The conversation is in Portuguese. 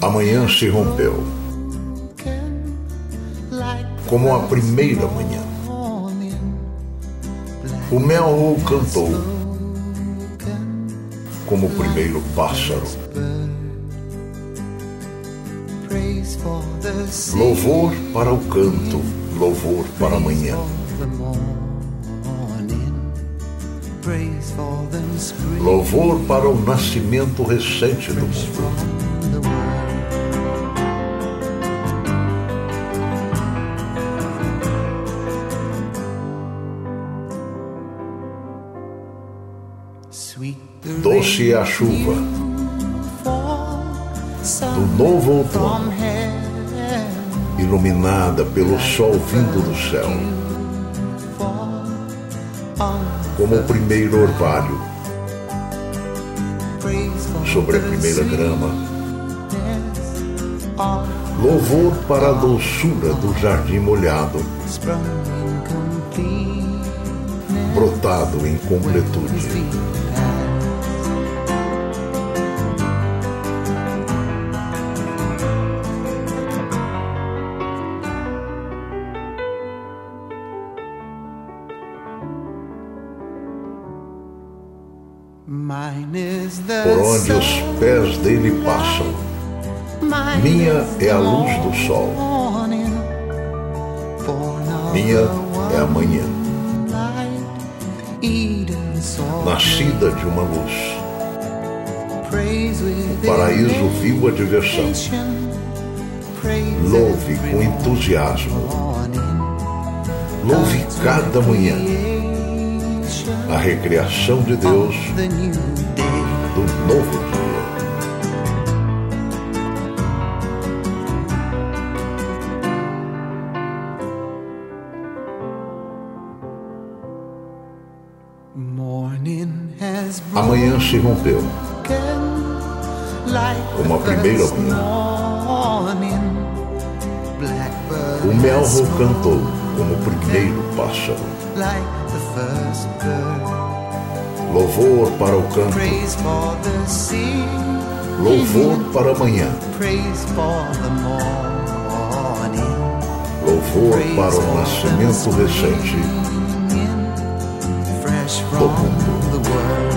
Amanhã se rompeu, como a primeira manhã. O mel cantou, como o primeiro pássaro. Louvor para o canto, louvor para amanhã. Louvor para o nascimento recente do mundo. Doce é a chuva do novo outono, iluminada pelo sol vindo do céu, como o primeiro orvalho sobre a primeira grama. Louvor para a doçura do jardim molhado, brotado em completude. Por onde os pés dele passam. Minha é a luz do sol. Minha é a manhã. Nascida de uma luz. O paraíso viu a diversão. Louve com entusiasmo. Louve cada manhã a recriação de Deus do novo dia. Amanhã se rompeu, como a primeira manhã. O melro cantou como o primeiro pássaro. Louvor para o campo. Louvor para amanhã. Louvor para o nascimento recente do mundo.